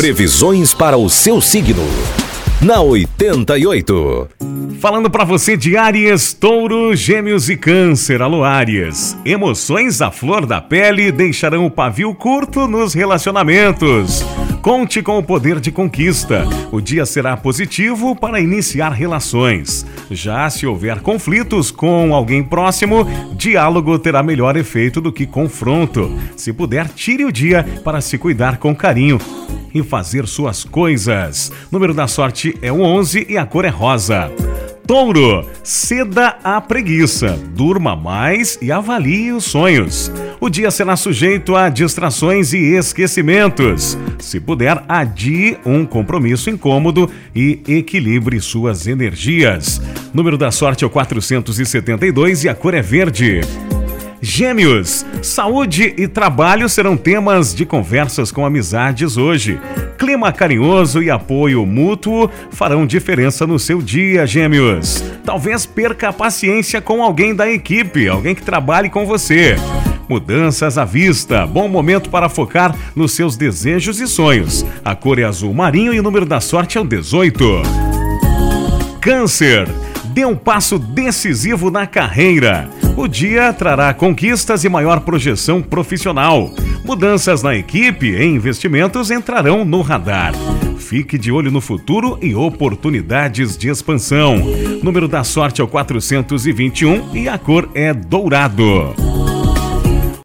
Previsões para o seu signo. Na 88. Falando para você de Áries, Touro, Gêmeos e Câncer. Alô, Áries. Emoções à flor da pele deixarão o pavio curto nos relacionamentos. Conte com o poder de conquista. O dia será positivo para iniciar relações. Já se houver conflitos com alguém próximo, diálogo terá melhor efeito do que confronto. Se puder, tire o dia para se cuidar com carinho e fazer suas coisas. Número da sorte é o 11 e a cor é rosa. Touro, ceda à preguiça, durma mais e avalie os sonhos. O dia será sujeito a distrações e esquecimentos. Se puder, adie um compromisso incômodo e equilibre suas energias. Número da sorte é o 472 e a cor é verde. Gêmeos, saúde e trabalho serão temas de conversas com amizades hoje. Clima carinhoso e apoio mútuo farão diferença no seu dia, Gêmeos. Talvez perca a paciência com alguém da equipe, alguém que trabalhe com você. Mudanças à vista. Bom momento para focar nos seus desejos e sonhos. A cor é azul marinho e o número da sorte é o 18. Câncer. Dê um passo decisivo na carreira. O dia trará conquistas e maior projeção profissional. Mudanças na equipe e investimentos entrarão no radar. Fique de olho no futuro e oportunidades de expansão. Número da sorte é o 421 e a cor é dourado.